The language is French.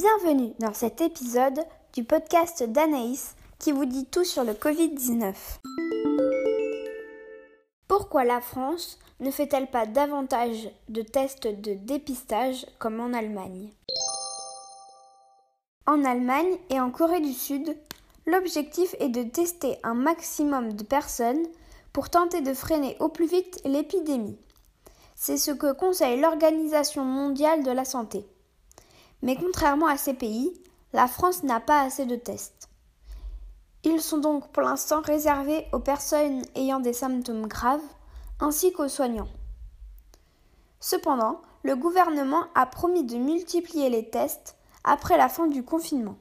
Bienvenue dans cet épisode du podcast d'Anaïs qui vous dit tout sur le Covid-19. Pourquoi la France ne fait-elle pas davantage de tests de dépistage comme en Allemagne? En Allemagne et en Corée du Sud, l'objectif est de tester un maximum de personnes pour tenter de freiner au plus vite l'épidémie. C'est ce que conseille l'Organisation mondiale de la santé. Mais contrairement à ces pays, la France n'a pas assez de tests. Ils sont donc pour l'instant réservés aux personnes ayant des symptômes graves ainsi qu'aux soignants. Cependant, le gouvernement a promis de multiplier les tests après la fin du confinement.